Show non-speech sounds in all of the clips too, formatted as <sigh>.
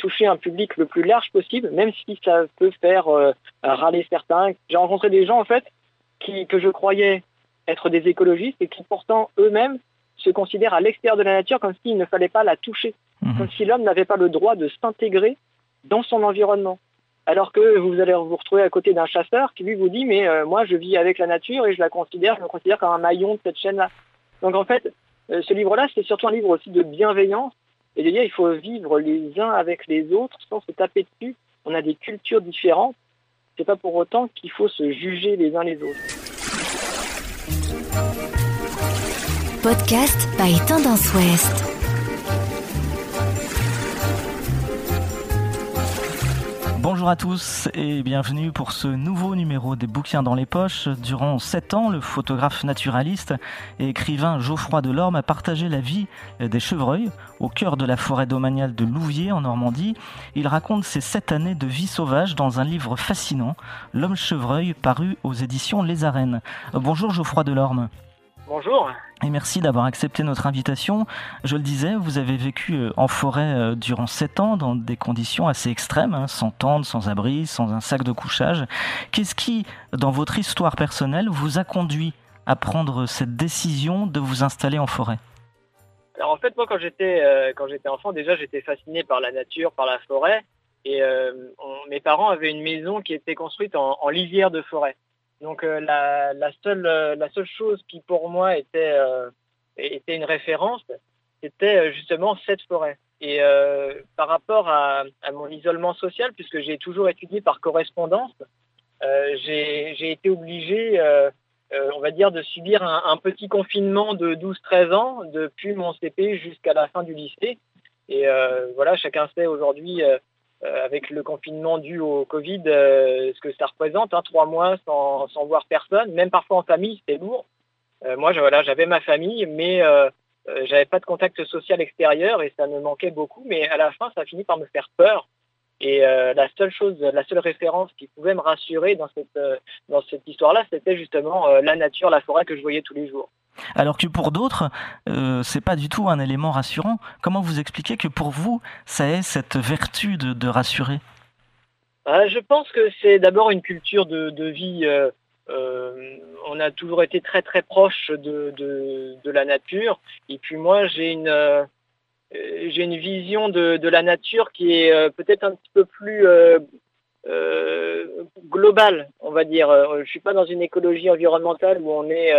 toucher un public le plus large possible, même si ça peut faire râler certains. J'ai rencontré des gens en fait qui, que je croyais être des écologistes et qui pourtant eux-mêmes se considèrent à l'extérieur de la nature comme s'il ne fallait pas la toucher, mhm. comme si l'homme n'avait pas le droit de s'intégrer dans son environnement. Alors que vous allez vous retrouver à côté d'un chasseur qui lui vous dit mais euh, moi je vis avec la nature et je la considère, je me considère comme un maillon de cette chaîne-là. Donc en fait, euh, ce livre-là, c'est surtout un livre aussi de bienveillance et de dire il faut vivre les uns avec les autres sans se taper dessus. On a des cultures différentes. C'est pas pour autant qu'il faut se juger les uns les autres. Podcast by Tendance Ouest. Bonjour à tous et bienvenue pour ce nouveau numéro des bouquins dans les poches. Durant sept ans, le photographe naturaliste et écrivain Geoffroy Delorme a partagé la vie des chevreuils au cœur de la forêt domaniale de Louviers en Normandie. Il raconte ses sept années de vie sauvage dans un livre fascinant, L'homme chevreuil, paru aux éditions Les Arènes. Bonjour Geoffroy Delorme. Bonjour. Et merci d'avoir accepté notre invitation. Je le disais, vous avez vécu euh, en forêt euh, durant sept ans dans des conditions assez extrêmes, hein, sans tente, sans abri, sans un sac de couchage. Qu'est-ce qui, dans votre histoire personnelle, vous a conduit à prendre cette décision de vous installer en forêt? Alors en fait, moi, quand j'étais euh, quand j'étais enfant, déjà, j'étais fasciné par la nature, par la forêt, et mes parents avaient une maison qui était construite en lisière de forêt. Donc euh, la, la, seule, euh, la seule chose qui pour moi était, euh, une référence, c'était justement cette forêt. Et par rapport à, mon isolement social, puisque j'ai toujours étudié par correspondance, j'ai été obligé, on va dire, de subir un, petit confinement de 12-13 ans, depuis mon CP jusqu'à la fin du lycée. Et voilà, chacun sait aujourd'hui avec le confinement dû au Covid, euh, ce que ça représente, hein, trois mois sans, voir personne, même parfois en famille, c'était lourd. Euh, moi, j'avais ma famille, mais j'avais pas de contact social extérieur et ça me manquait beaucoup. Mais à la fin, ça a fini par me faire peur. Et la seule chose, la seule référence qui pouvait me rassurer dans cette dans cette histoire-là, c'était justement la nature, la forêt que je voyais tous les jours. Alors que pour d'autres, euh, c'est pas du tout un élément rassurant. Comment vous expliquez que pour vous, ça ait cette vertu de, rassurer? Ah, Je pense que c'est d'abord une culture de, vie. Euh, euh, on a toujours été très très proche de, la nature. Et puis moi, j'ai une j'ai une vision de, la nature qui est peut-être un petit peu plus globale, on va dire. Je suis pas dans une écologie environnementale où on est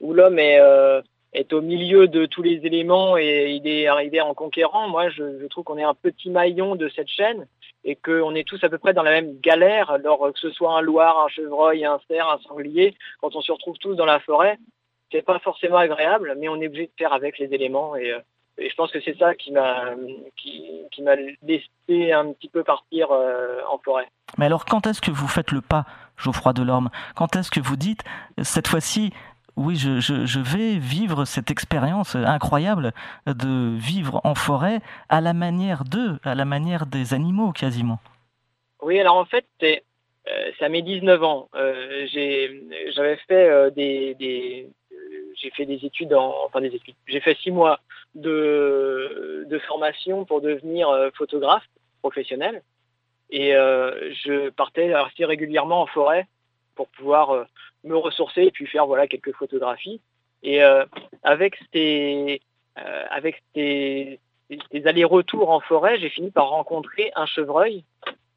où l'homme est, euh, est au milieu de tous les éléments et il est arrivé en conquérant. Moi, je, trouve qu'on est un petit maillon de cette chaîne et qu'on est tous à peu près dans la même galère, alors que ce soit un loir, un chevreuil, un cerf, un sanglier, quand on se retrouve tous dans la forêt, c'est pas forcément agréable, mais on est obligé de faire avec les éléments et, euh, je pense que c'est ça qui m'a qui, qui m'a laissé un petit peu partir euh, en forêt. Mais alors, quand est-ce que vous faites le pas, Geoffroy Delorme? Quand est-ce que vous dites cette fois-ci, oui, je, vais vivre cette expérience incroyable de vivre en forêt à la manière d'eux, à la manière des animaux quasiment. Oui, alors en fait, euh, ça mes 19 ans. Euh, J'avais fait euh, des, j'ai fait des études, en, enfin des études. J'ai fait six mois de, formation pour devenir photographe professionnel, et je partais assez régulièrement en forêt pour pouvoir me ressourcer et puis faire voilà quelques photographies. Et euh, avec ces euh, avec ces, ces allers-retours en forêt, j'ai fini par rencontrer un chevreuil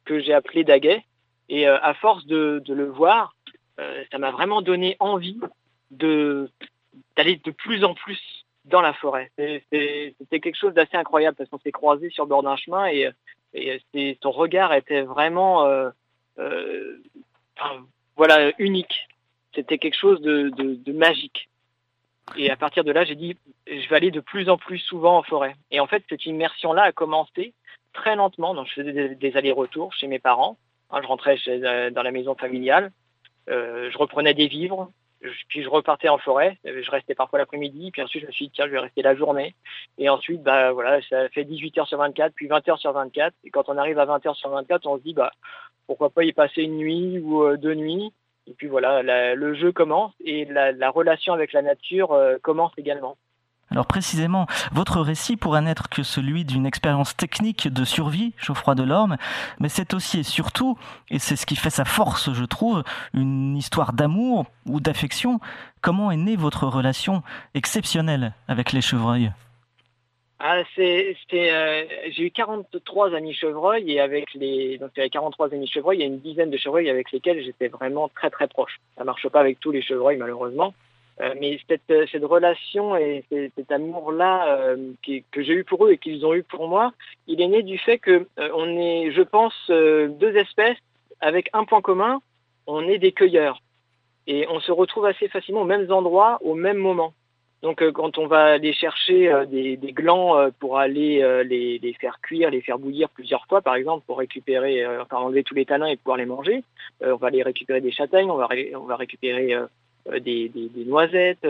que j'ai appelé Daguet. Et euh, à force de, de, le voir, ça m'a vraiment donné envie de d'aller de plus en plus dans la forêt. C'était quelque chose d'assez incroyable parce qu'on s'est croisés sur le bord d'un chemin et, son regard était vraiment euh, euh, voilà unique c'était quelque chose de, magique. Et à partir de là, j'ai dit, je vais aller de plus en plus souvent en forêt. Et en fait, cette immersion-là a commencé très lentement. Donc, je faisais des, allers-retours chez mes parents. Hein, je rentrais euh, dans la maison familiale. Euh, je reprenais des vivres. puis je repartais en forêt. Je restais parfois l'après-midi. Puis ensuite, je me suis dit, tiens, je vais rester la journée. Et ensuite, bah voilà, ça fait 18 heures sur 24, puis 20 heures sur 24. Et quand on arrive à 20 heures sur 24, on se dit, bah pourquoi pas y passer une nuit ou euh, deux nuits. Et puis voilà, le jeu commence et la, relation avec la nature euh, commence également. Alors précisément, votre récit pourrait n'être que celui d'une expérience technique de survie, Geoffroy Delorme, mais c'est aussi et surtout, et c'est ce qui fait sa force, je trouve, une histoire d'amour ou d'affection. Comment est née votre relation exceptionnelle avec les chevreuils? Ah, c'est, euh, j'ai eu 43 amis chevreuils et avec les, donc il y 43 amis chevreuils, il y a une dizaine de chevreuils avec lesquels j'étais vraiment très très proche. Ça marche pas avec tous les chevreuils malheureusement, euh, mais cette, cette relation et cet amour-là euh, que j'ai eu pour eux et qu'ils ont eu pour moi, il est né du fait que on est, je pense, deux espèces avec un point commun, on est des cueilleurs et on se retrouve assez facilement aux mêmes endroits au même moment. Donc euh, quand on va aller chercher euh, des, glands euh, pour aller les, faire cuire, les faire bouillir plusieurs fois, par exemple, pour récupérer, enfin enlever tous les tanins et pouvoir les manger, on va aller récupérer des châtaignes, on va, récupérer des, noisettes,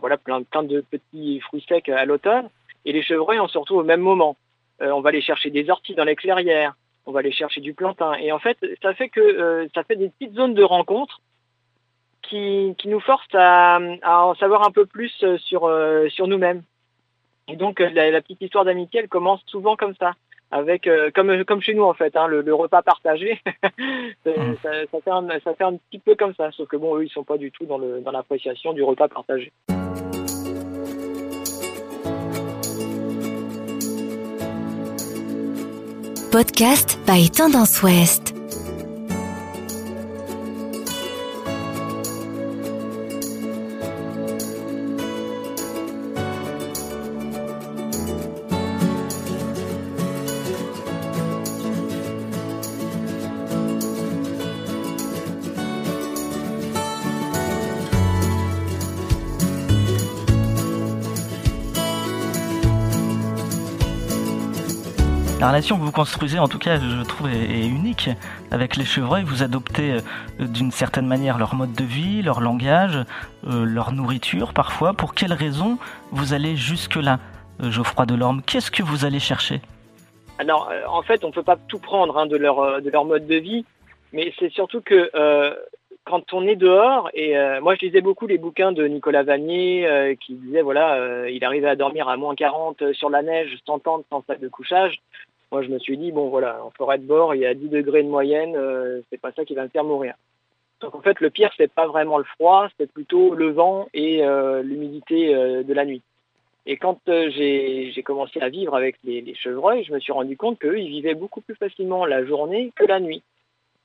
voilà, plein, plein de petits fruits secs à l'automne. Et les chevreuils, on se retrouve au même moment. on va aller chercher des orties dans les clairières, on va aller chercher du plantain. Et en fait, ça fait que ça fait des petites zones de rencontre qui, nous force à, en savoir un peu plus euh, sur, euh, sur nous-mêmes. Et donc euh, la, petite histoire d'amitié, elle commence souvent comme ça, avec comme comme chez nous en fait, hein, le, repas partagé. <laughs> Mmh. ça, fait un, ça fait un petit peu comme ça, sauf que bon, eux ils sont pas du tout dans le dans l'appréciation du repas partagé. Podcast by Tendance Ouest. La relation que vous construisez, en tout cas, je trouve, est, unique avec les chevreuils. Vous adoptez euh, d'une certaine manière leur mode de vie, leur langage, euh, leur nourriture parfois. Pour quelles raisons vous allez jusque-là, euh, Geoffroy Delorme? Qu'est-ce que vous allez chercher? Alors, en fait, on ne peut pas tout prendre hein, de, leur, de leur mode de vie, mais c'est surtout que quand on est dehors, et moi je lisais beaucoup les bouquins de Nicolas Vanier qui disait voilà, il arrivait à dormir à moins 40 sur la neige, sans tente, sans sac de couchage moi je me suis dit bon voilà en forêt de bord il y a 10 degrés de moyenne euh, c'est pas ça qui va me faire mourir. Donc en fait le pire c'est pas vraiment le froid c'est plutôt le vent et euh, l'humidité euh, de la nuit. Et quand j'ai commencé à vivre avec les, chevreuils je me suis rendu compte qu'eux ils vivaient beaucoup plus facilement la journée que la nuit.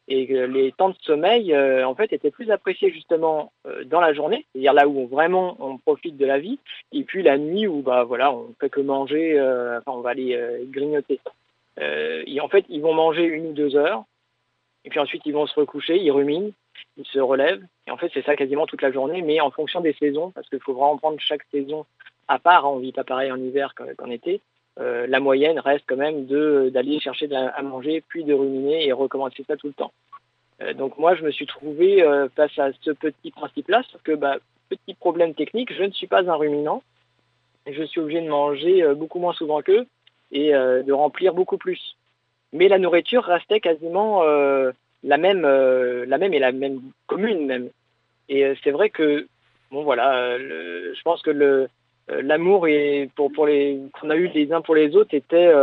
Et que les temps de sommeil en fait étaient plus appréciés justement dans la journée, c'est-à-dire là où on, vraiment on profite de la vie, et puis la nuit où bah voilà on fait que manger, enfin on va aller grignoter. Euh, en fait, ils vont manger une ou deux heures, et puis ensuite ils vont se recoucher, ils ruminent, ils se relèvent, et en fait c'est ça quasiment toute la journée, mais en fonction des saisons, parce qu'il faut vraiment prendre chaque saison à part, hein, on vit pas pareil en hiver qu'en été, euh, la moyenne reste quand même d'aller chercher à manger, puis de ruminer et recommencer ça tout le temps. Euh, donc moi, je me suis trouvé face à ce petit principe-là, sauf que bah, petit problème technique, je ne suis pas un ruminant, je suis obligé de manger beaucoup moins souvent qu'eux, et euh, de remplir beaucoup plus. Mais la nourriture restait quasiment euh, la même, euh, la même et la même commune même. Et c'est vrai que bon voilà, je pense que l'amour pour pour qu'on a eu les uns pour les autres était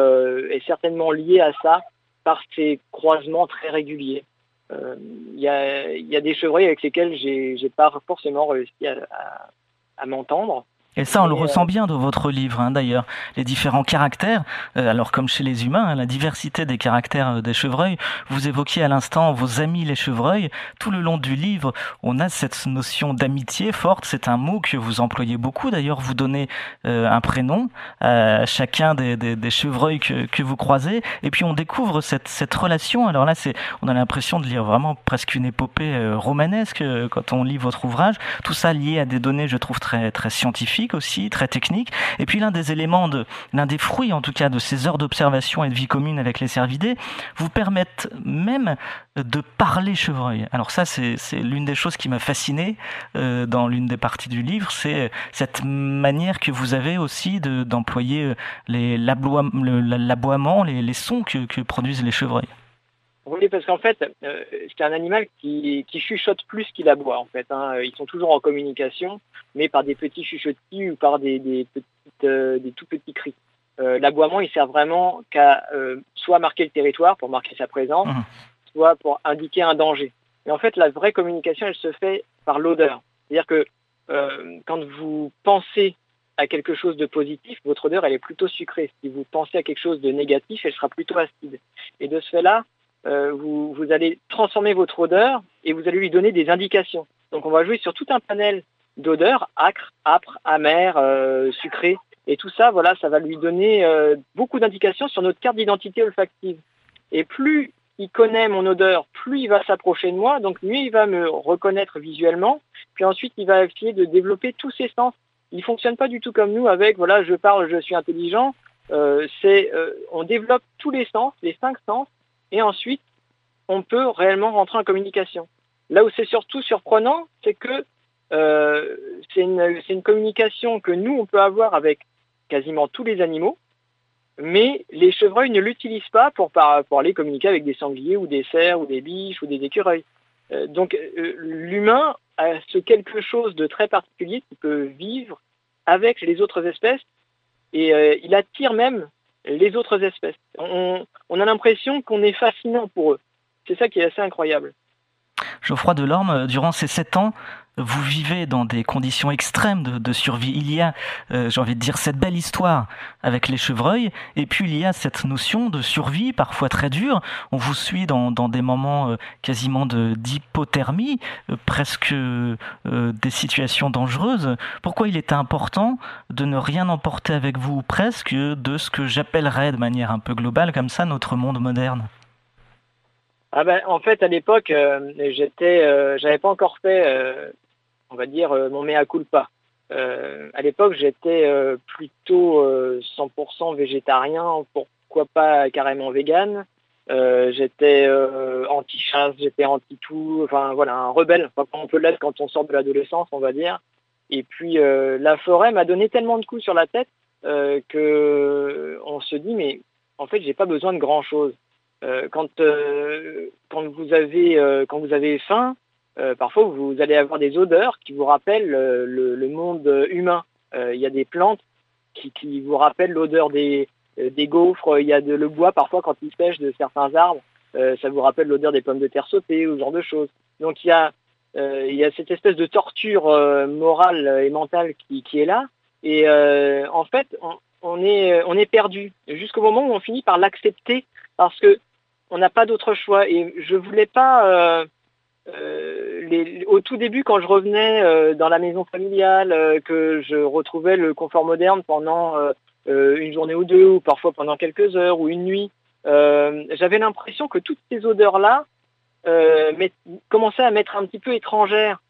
est certainement lié à ça par ces croisements très réguliers. Il y, a, y, a, des chevreuils avec lesquels j'ai pas forcément réussi à, à m'entendre. Et ça, on le ressent bien dans votre livre, hein, d'ailleurs. Les différents caractères, euh, alors comme chez les humains, hein, la diversité des caractères euh, des chevreuils. Vous évoquiez à l'instant vos amis les chevreuils. Tout le long du livre, on a cette notion d'amitié forte. C'est un mot que vous employez beaucoup. D'ailleurs, vous donnez euh, un prénom à chacun des, des, des chevreuils que, que, vous croisez. Et puis, on découvre cette, cette relation. Alors là, c'est, on a l'impression de lire vraiment presque une épopée romanesque quand on lit votre ouvrage. Tout ça lié à des données, je trouve, très, très scientifiques aussi, très technique. Et puis l'un des éléments, de, l'un des fruits en tout cas de ces heures d'observation et de vie commune avec les cervidés, vous permettent même de parler chevreuil. Alors ça, c'est, l'une des choses qui m'a fasciné euh, dans l'une des parties du livre, c'est cette manière que vous avez aussi de, d'employer euh, l'aboiement, les, sons que produisent les chevreuils. Oui, parce qu'en fait, euh, c'est un animal qui, qui chuchote plus qu'il aboie, en fait. Hein. Ils sont toujours en communication, mais par des petits chuchotis ou par des, des des tout petits cris. L'aboiement, il sert vraiment qu'à soit marquer le territoire pour marquer sa présence, mmh. soit pour indiquer un danger. Mais en fait, la vraie communication, elle se fait par l'odeur. C'est-à-dire que quand vous pensez à quelque chose de positif, votre odeur, elle est plutôt sucrée. Si vous pensez à quelque chose de négatif, elle sera plutôt acide. Et de ce fait-là, euh, vous, allez transformer votre odeur et vous allez lui donner des indications. Donc on va jouer sur tout un panel d'odeurs, acre, âpre, amer, euh, sucré. Et tout ça, voilà, ça va lui donner euh, beaucoup d'indications sur notre carte d'identité olfactive. Et plus il connaît mon odeur, plus il va s'approcher de moi, donc mieux il va me reconnaître visuellement. Puis ensuite, il va essayer de développer tous ses sens. Il fonctionne pas du tout comme nous avec, voilà, je parle, je suis intelligent. c'est, on développe tous les sens, les cinq sens, et ensuite, on peut réellement rentrer en communication. Là où c'est surtout surprenant, c'est que euh, c'est une, communication que nous, on peut avoir avec quasiment tous les animaux, mais les chevreuils ne l'utilisent pas pour, pour aller communiquer avec des sangliers ou des cerfs ou des biches ou des écureuils. Euh, donc euh, l'humain a ce quelque chose de très particulier qui peut vivre avec les autres espèces et il attire même les autres espèces. On, a l'impression qu'on est fascinant pour eux. C'est ça qui est assez incroyable. Geoffroy Delorme, durant ces sept ans, vous vivez dans des conditions extrêmes de, survie. Il y a, euh, j'ai envie de dire, cette belle histoire avec les chevreuils, et puis il y a cette notion de survie, parfois très dure. On vous suit dans, des moments euh, quasiment d'hypothermie, euh, presque des situations dangereuses. Pourquoi il est important de ne rien emporter avec vous, presque, de ce que j'appellerais de manière un peu globale comme ça notre monde moderne? Ah ben, en fait, à l'époque, j'étais, j'avais pas encore fait on va dire, euh, mon mea culpa. Euh, à l'époque, j'étais euh, plutôt 100% végétarien, pourquoi pas carrément vegan. j'étais anti-chasse, j'étais anti-tout, enfin voilà, un rebelle, on peut l'être quand on sort de l'adolescence, on va dire. Et puis la forêt m'a donné tellement de coups sur la tête que on se dit mais en fait j'ai pas besoin de grand chose. quand vous avez faim, euh, parfois vous allez avoir des odeurs qui vous rappellent euh, le, monde humain. Euh, il y a des plantes qui, vous rappellent l'odeur des, gaufres. Il y a de, le bois parfois quand il sèche de certains arbres. ça vous rappelle l'odeur des pommes de terre sautées ou ce genre de choses. Donc il y a, cette espèce de torture morale et mentale qui, est là. Et en fait, on, est, perdu jusqu'au moment où on finit par l'accepter parce que on n'a pas d'autre choix. Et je voulais pas les, au tout début, quand je revenais euh, dans la maison familiale, euh, que je retrouvais le confort moderne pendant une journée ou deux, ou parfois pendant quelques heures ou une nuit, j'avais l'impression que toutes ces odeurs-là commençaient à m'être un petit peu étrangères.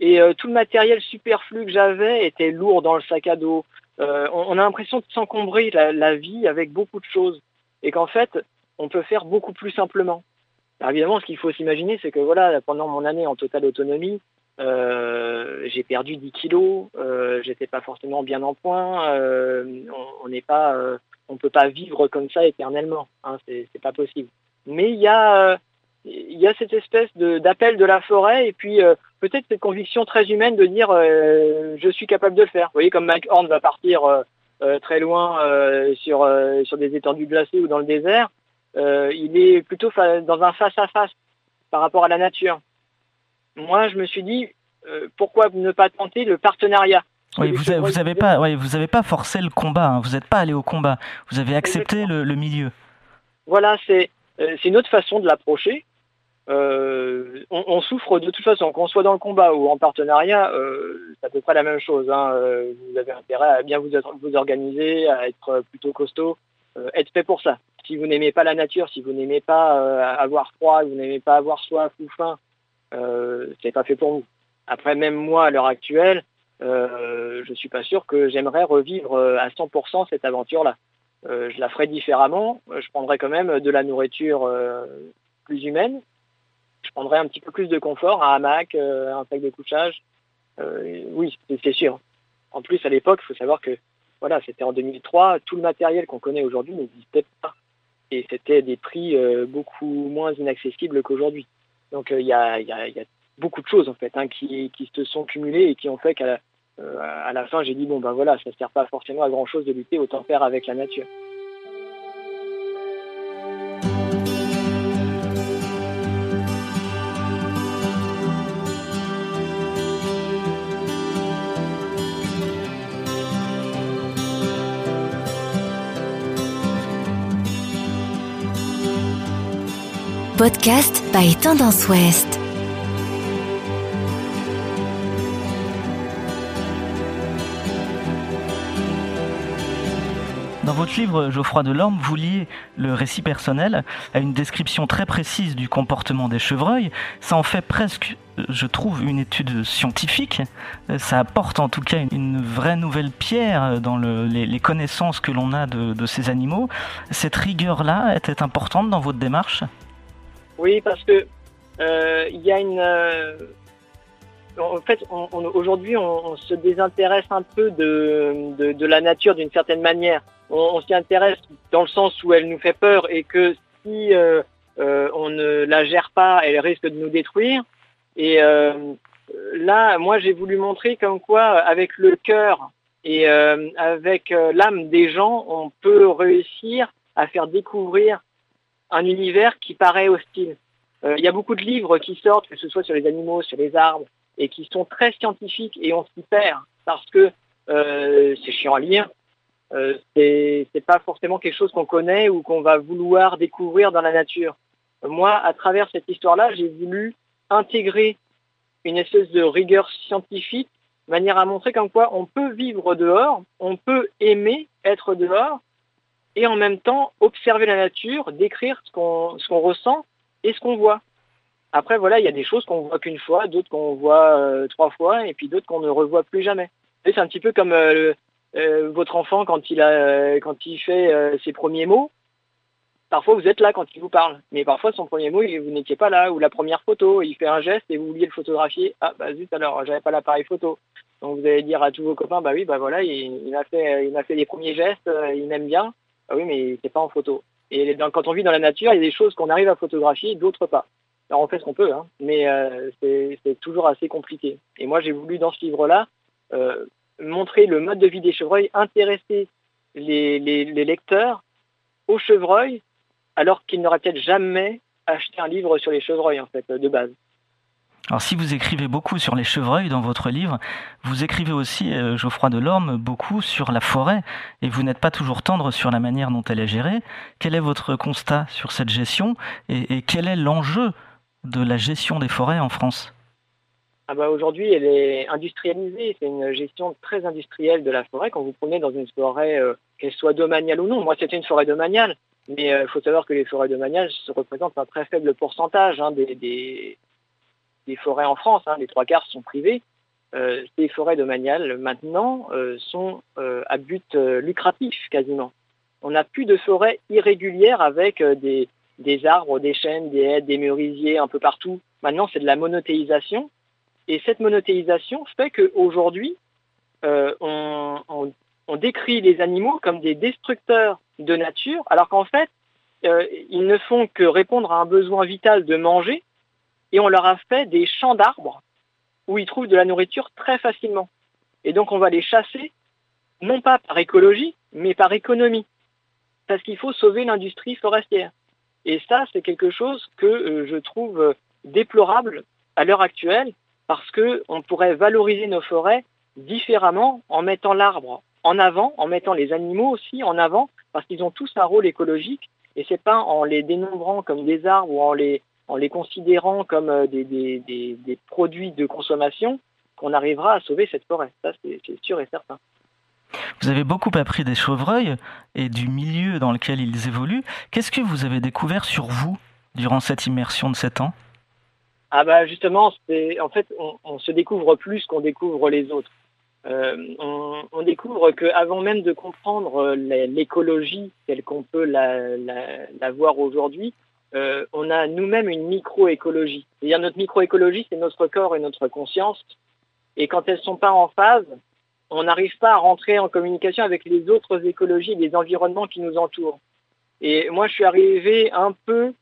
Et tout le matériel superflu que j'avais était lourd dans le sac à dos. On, a l'impression de s'encombrer la vie avec beaucoup de choses. Et qu'en fait, on peut faire beaucoup plus simplement. Alors évidemment, ce qu'il faut s'imaginer, c'est que voilà, pendant mon année en totale autonomie, euh, j'ai perdu 10 kilos, euh, j'étais pas forcément bien en point, euh, on n'est pas, euh, on peut pas vivre comme ça éternellement, hein, c'est pas possible. Mais il y a, il a cette espèce d'appel de, la forêt et puis peut-être cette conviction très humaine de dire je suis capable de le faire. Vous voyez, comme Mike Horn va partir très loin sur sur des étendues glacées ou dans le désert, il est plutôt dans un face-à-face par rapport à la nature. Moi, je me suis dit, euh, pourquoi ne pas tenter le partenariat? Oui, vous n'avez pas, vous avez pas forcé le combat, hein. vous n'êtes pas allé au combat, vous avez accepté le, milieu. Voilà, c'est euh, une autre façon de l'approcher. on, souffre de toute façon, qu'on soit dans le combat ou en partenariat, c'est à peu près la même chose. Hein. vous avez intérêt à bien vous, vous organiser, à être plutôt costaud, être fait pour ça si vous n'aimez pas la nature, si vous n'aimez pas euh, avoir froid, vous n'aimez pas avoir soif ou faim, euh, c'est pas fait pour vous. Après, même moi, à l'heure actuelle, euh, je suis pas sûr que j'aimerais revivre euh, à 100% cette aventure-là. Euh, je la ferais différemment. Je prendrais quand même de la nourriture plus humaine. Je prendrais un petit peu plus de confort, un hamac, un sac de couchage. oui, c'est sûr. En plus, à l'époque, il faut savoir que voilà, c'était en 2003, tout le matériel qu'on connaît aujourd'hui n'existait pas et c'était des prix euh, beaucoup moins inaccessibles qu'aujourd'hui. Donc il euh, y, a, y, a, beaucoup de choses en fait hein, qui, se sont cumulées et qui ont fait qu'à à la fin, j'ai dit bon ben voilà, ça sert pas forcément à grand chose de lutter, autant faire avec la nature. Podcast by Tendance Ouest. Dans votre livre, Geoffroy Delorme, vous liez le récit personnel à une description très précise du comportement des chevreuils. Ça en fait presque, je trouve, une étude scientifique. Ça apporte en tout cas une vraie nouvelle pierre dans les, connaissances que l'on a de ces animaux. Cette rigueur-là était importante dans votre démarche? Oui, parce que euh, il y a une. Euh, en fait, aujourd'hui, on, se désintéresse un peu de, de, la nature d'une certaine manière. On, s'y intéresse dans le sens où elle nous fait peur et que si euh, on ne la gère pas, elle risque de nous détruire. Et là, moi, j'ai voulu montrer comme quoi, avec le cœur et avec l'âme des gens, on peut réussir à faire découvrir un univers qui paraît hostile. Euh, il y a beaucoup de livres qui sortent, que ce soit sur les animaux, sur les arbres, et qui sont très scientifiques et on s'y perd parce que euh, c'est chiant à lire. Euh, c'est pas forcément quelque chose qu'on connaît ou qu'on va vouloir découvrir dans la nature. Moi, à travers cette histoire-là, j'ai voulu intégrer une espèce de rigueur scientifique, manière à montrer qu'en quoi on peut vivre dehors, on peut aimer être dehors, et en même temps observer la nature, décrire ce qu'on ressent et ce qu'on voit. Après, voilà, il y a des choses qu'on voit qu'une fois, d'autres qu'on voit euh, trois fois, et puis d'autres qu'on ne revoit plus jamais. C'est un petit peu comme euh, euh, votre enfant quand il, a, quand il fait ses premiers mots. Parfois, vous êtes là quand il vous parle, mais parfois, son premier mot, vous n'étiez pas là, ou la première photo, il fait un geste et vous oubliez le photographier. Ah, bah zut, alors, j'avais pas l'appareil photo. Donc, vous allez dire à tous vos copains, bah oui, bah voilà, il, il m'a fait, il m'a fait les premiers gestes, il m'aime bien. Ah oui, mais c'est pas en photo. Et quand on vit dans la nature, il y a des choses qu'on arrive à photographier, d'autres pas. Alors on fait ce qu'on peut, hein, mais euh, c'est toujours assez compliqué. Et moi, j'ai voulu dans ce livre-là euh, montrer le mode de vie des chevreuils, intéresser les, les, les lecteurs aux chevreuils, alors qu'ils n'auraient peut-être jamais acheté un livre sur les chevreuils en fait de base. Alors si vous écrivez beaucoup sur les chevreuils dans votre livre, vous écrivez aussi, euh, Geoffroy Delorme, beaucoup sur la forêt, et vous n'êtes pas toujours tendre sur la manière dont elle est gérée. Quel est votre constat sur cette gestion, et, quel est l'enjeu de la gestion des forêts en France? Ah bah Aujourd'hui, elle est industrialisée, c'est une gestion très industrielle de la forêt. Quand vous prenez dans une forêt, euh, qu'elle soit domaniale ou non, moi c'était une forêt domaniale, mais il euh, faut savoir que les forêts domaniales se représentent un très faible pourcentage hein, des forêts en France, hein, les trois quarts sont privées. Euh, ces forêts domaniales maintenant euh, sont euh, à but lucratif quasiment. On n'a plus de forêts irrégulières avec des, des, arbres, des chênes, des haies, des merisiers un peu partout. Maintenant, c'est de la monothéisation. Et cette monothéisation fait qu'aujourd'hui, on, on, on, décrit les animaux comme des destructeurs de nature, alors qu'en fait, ils ne font que répondre à un besoin vital de manger et on leur a fait des champs d'arbres où ils trouvent de la nourriture très facilement. Et donc on va les chasser, non pas par écologie, mais par économie. Parce qu'il faut sauver l'industrie forestière. Et ça, c'est quelque chose que euh, je trouve déplorable à l'heure actuelle, parce qu'on pourrait valoriser nos forêts différemment en mettant l'arbre en avant, en mettant les animaux aussi en avant, parce qu'ils ont tous un rôle écologique, et c'est pas en les dénombrant comme des arbres ou en les en les considérant comme euh, des, produits de consommation qu'on arrivera à sauver cette forêt. Ça, c'est sûr et certain. Vous avez beaucoup appris des chevreuils et du milieu dans lequel ils évoluent. Qu'est-ce que vous avez découvert sur vous durant cette immersion de 7 ans? Ah bah justement, en fait, on, se découvre plus qu'on découvre les autres. Euh, on, découvre qu'avant même de comprendre euh, l'écologie telle qu'on peut la, la voir aujourd'hui, euh, on a nous-mêmes une microécologie. C'est-à-dire notre microécologie, c'est notre corps et notre conscience. Et quand elles ne sont pas en phase, on n'arrive pas à rentrer en communication avec les autres écologies, les environnements qui nous entourent. Et moi, je suis arrivé un peu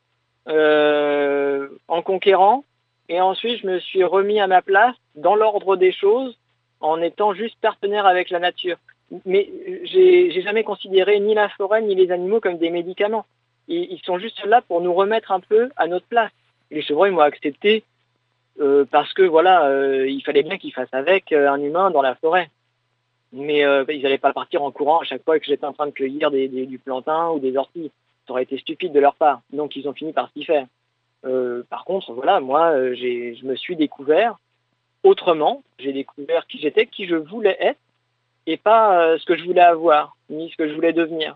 euh, en conquérant, et ensuite je me suis remis à ma place dans l'ordre des choses en étant juste partenaire avec la nature. Mais j'ai jamais considéré ni la forêt ni les animaux comme des médicaments. Ils, sont juste là pour nous remettre un peu à notre place. Les chevreuils m'ont accepté euh, parce que voilà, euh, il fallait bien qu'ils fassent avec euh, un humain dans la forêt. Mais ils n'allaient pas partir en courant à chaque fois que j'étais en train de cueillir du plantain ou des orties. Ça aurait été stupide de leur part. Donc ils ont fini par s'y faire. par contre, voilà, moi, je me suis découvert autrement. J'ai découvert qui j'étais, qui je voulais être, et pas ce que je voulais avoir, ni ce que je voulais devenir.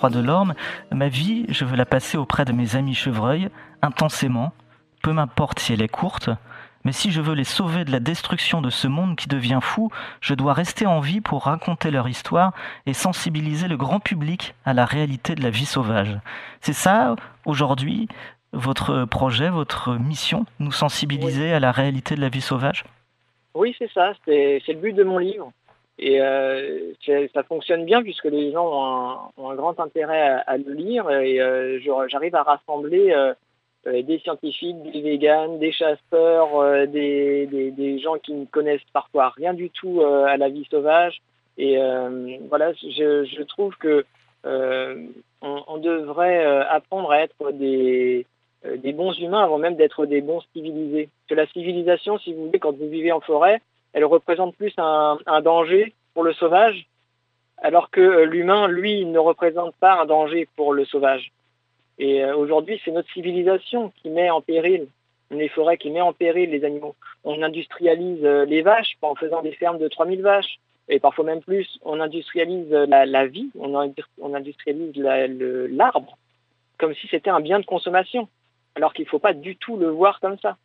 Geoffroy Delorme, ma vie, je veux la passer auprès de mes amis chevreuils, intensément, peu m'importe si elle est courte, mais si je veux les sauver de la destruction de ce monde qui devient fou, je dois rester en vie pour raconter leur histoire et sensibiliser le grand public à la réalité de la vie sauvage. C'est ça, aujourd'hui, votre projet, votre mission, nous sensibiliser à la réalité de la vie sauvage? Oui, c'est ça, c'est le but de mon livre. Et euh, ça fonctionne bien puisque les gens ont un, grand intérêt à, le lire et euh, j'arrive à rassembler euh, des scientifiques, des véganes, des chasseurs, des, gens qui ne connaissent parfois rien du tout à la vie sauvage. Et voilà, je, trouve que on, devrait apprendre à être des, des bons humains avant même d'être des bons civilisés. Que la civilisation, si vous voulez, quand vous vivez en forêt, elle représente plus un, danger pour le sauvage, alors que euh, l'humain, lui, ne représente pas un danger pour le sauvage. Et euh, aujourd'hui, c'est notre civilisation qui met en péril les forêts, qui met en péril les animaux. On industrialise euh, les vaches en faisant des fermes de 3000 vaches, et parfois même plus. On industrialise la, vie, on, industrialise l'arbre, comme si c'était un bien de consommation, alors qu'il ne faut pas du tout le voir comme ça.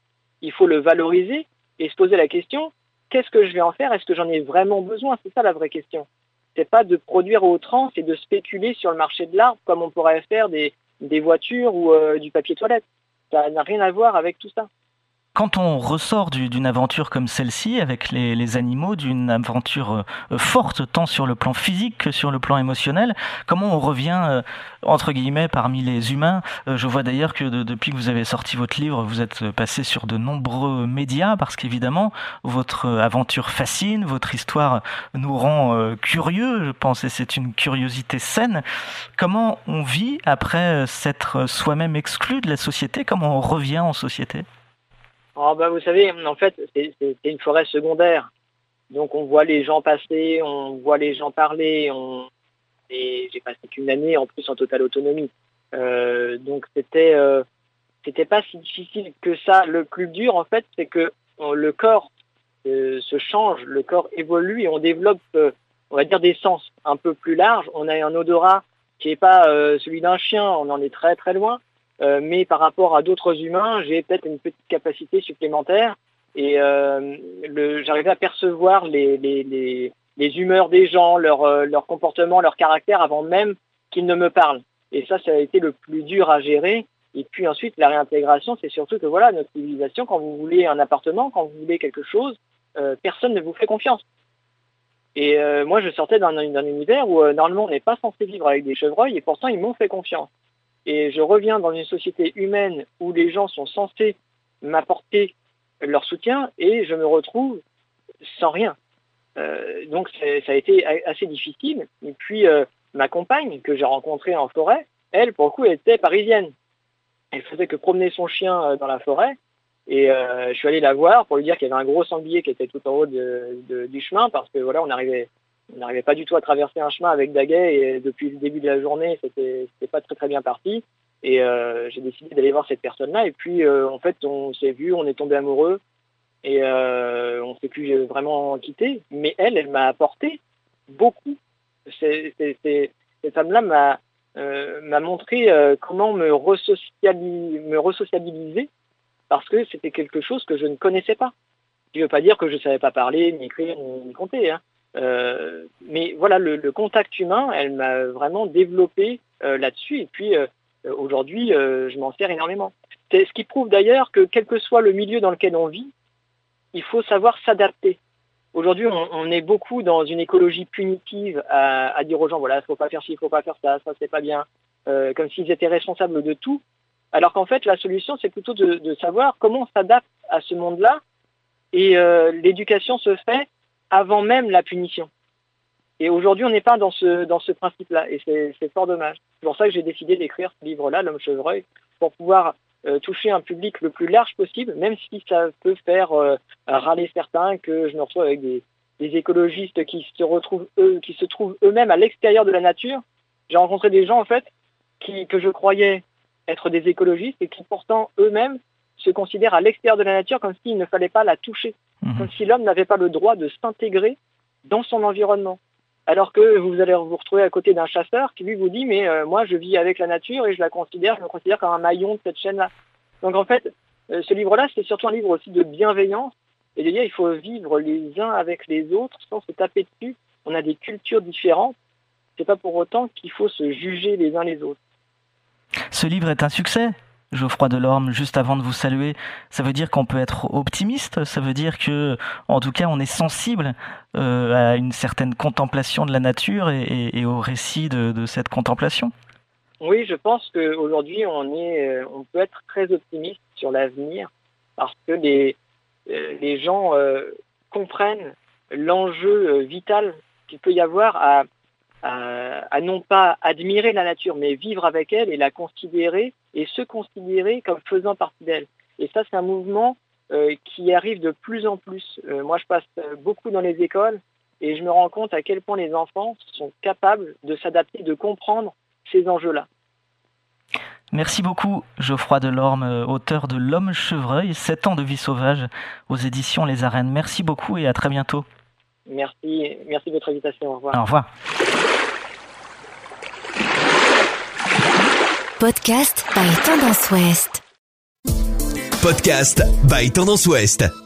Il faut le valoriser et se poser la question, qu'est-ce que je vais en faire? Est-ce que j'en ai vraiment besoin? C'est ça la vraie question. C'est pas de produire au outrance et de spéculer sur le marché de l'arbre comme on pourrait faire des, voitures ou euh, du papier toilette. Ça n'a rien à voir avec tout ça. Quand on ressort d'une aventure comme celle-ci, avec les, animaux, d'une aventure euh, forte, tant sur le plan physique que sur le plan émotionnel, comment on revient, euh, entre guillemets, parmi les humains? Euh, Je vois d'ailleurs que depuis que vous avez sorti votre livre, vous êtes passé sur de nombreux médias, parce qu'évidemment, votre aventure fascine, votre histoire nous rend curieux, je pense, et c'est une curiosité saine. Comment on vit après s'être soi-même exclu de la société? Comment on revient en société? Oh, vous savez, en fait, c'est une forêt secondaire. Donc on voit les gens passer, on voit les gens parler. On... Et j'ai passé qu'une année en plus en totale autonomie. Euh, donc c'était euh, c'était pas si difficile que ça. Le plus dur en fait, c'est que euh, le corps se change, le corps évolue et on développe, on va dire, des sens un peu plus larges. On a un odorat qui n'est pas celui d'un chien, on en est très très loin. Euh, mais par rapport à d'autres humains, j'ai peut-être une petite capacité supplémentaire et euh, j'arrivais à percevoir les, humeurs des gens, leur, euh, leur comportement, leur caractère avant même qu'ils ne me parlent. Et ça, ça a été le plus dur à gérer. Et puis ensuite, la réintégration, c'est surtout que voilà, notre civilisation, quand vous voulez un appartement, quand vous voulez quelque chose, personne ne vous fait confiance. Et moi, je sortais d'un univers où normalement on n'est pas censé vivre avec des chevreuils, et pourtant ils m'ont fait confiance et je reviens dans une société humaine où les gens sont censés m'apporter leur soutien et je me retrouve sans rien. Euh, donc ça a été assez difficile. Et puis euh, ma compagne que j'ai rencontrée en forêt, elle pour le coup était parisienne. Elle faisait que promener son chien euh, dans la forêt et je suis allé la voir pour lui dire qu'il y avait un gros sanglier qui était tout en haut du chemin parce que voilà on arrivait on n'arrivait pas du tout à traverser un chemin avec Daguet et depuis le début de la journée, c'était pas très très bien parti. Et j'ai décidé d'aller voir cette personne-là. Et puis, en fait, on s'est vu, on est tombé amoureux et on ne s'est plus vraiment quitté. Mais elle, elle m'a apporté beaucoup. cette femme-là m'a m'a montré comment me, me resociabiliser parce que c'était quelque chose que je ne connaissais pas. Ce qui ne veut pas dire que je ne savais pas parler, ni écrire, ni, compter. Hein. Euh, mais voilà, le, contact humain, elle m'a vraiment développé euh, là-dessus. Et puis euh, aujourd'hui, je m'en sers énormément. C'est ce qui prouve d'ailleurs que quel que soit le milieu dans lequel on vit, il faut savoir s'adapter. Aujourd'hui, on, est beaucoup dans une écologie punitive à, dire aux gens voilà, il ne faut pas faire ci, il ne faut pas faire ça, ça c'est pas bien, comme s'ils étaient responsables de tout. Alors qu'en fait, la solution, c'est plutôt de, savoir comment on s'adapte à ce monde-là. Et l'éducation se fait avant même la punition. Et aujourd'hui, on n'est pas dans ce, dans ce principe-là. Et c'est fort dommage. C'est pour ça que j'ai décidé d'écrire ce livre-là, L'homme chevreuil, pour pouvoir euh, toucher un public le plus large possible, même si ça peut faire euh, râler certains, que je me retrouve avec des, écologistes qui se retrouvent eux, qui se trouvent eux-mêmes à l'extérieur de la nature. J'ai rencontré des gens en fait qui, que je croyais être des écologistes et qui pourtant eux-mêmes se considèrent à l'extérieur de la nature comme s'il ne fallait pas la toucher, mhm. comme si l'homme n'avait pas le droit de s'intégrer dans son environnement. Alors que vous allez vous retrouver à côté d'un chasseur qui lui vous dit mais euh, moi je vis avec la nature et je la considère, je me considère comme un maillon de cette chaîne-là. Donc en fait, euh, ce livre-là, c'est surtout un livre aussi de bienveillance et de dire il faut vivre les uns avec les autres sans se taper dessus. On a des cultures différentes. C'est pas pour autant qu'il faut se juger les uns les autres. Ce livre est un succès, Geoffroy Delorme, juste avant de vous saluer, ça veut dire qu'on peut être optimiste, ça veut dire que, en tout cas, on est sensible euh, à une certaine contemplation de la nature et, au récit de, cette contemplation? Oui, je pense qu'aujourd'hui, on, euh, on peut être très optimiste sur l'avenir parce que les, euh, les gens comprennent l'enjeu vital qu'il peut y avoir à à, non pas admirer la nature, mais vivre avec elle et la considérer et se considérer comme faisant partie d'elle. Et ça, c'est un mouvement euh, qui arrive de plus en plus. Euh, moi, je passe beaucoup dans les écoles et je me rends compte à quel point les enfants sont capables de s'adapter, de comprendre ces enjeux-là. Merci beaucoup Geoffroy Delorme, euh, auteur de L'homme chevreuil, 7 ans de vie sauvage aux éditions Les Arènes. Merci beaucoup et à très bientôt. Merci, merci de votre invitation. Au revoir. Au revoir. Podcast by Tendance Ouest. Podcast by Tendance Ouest.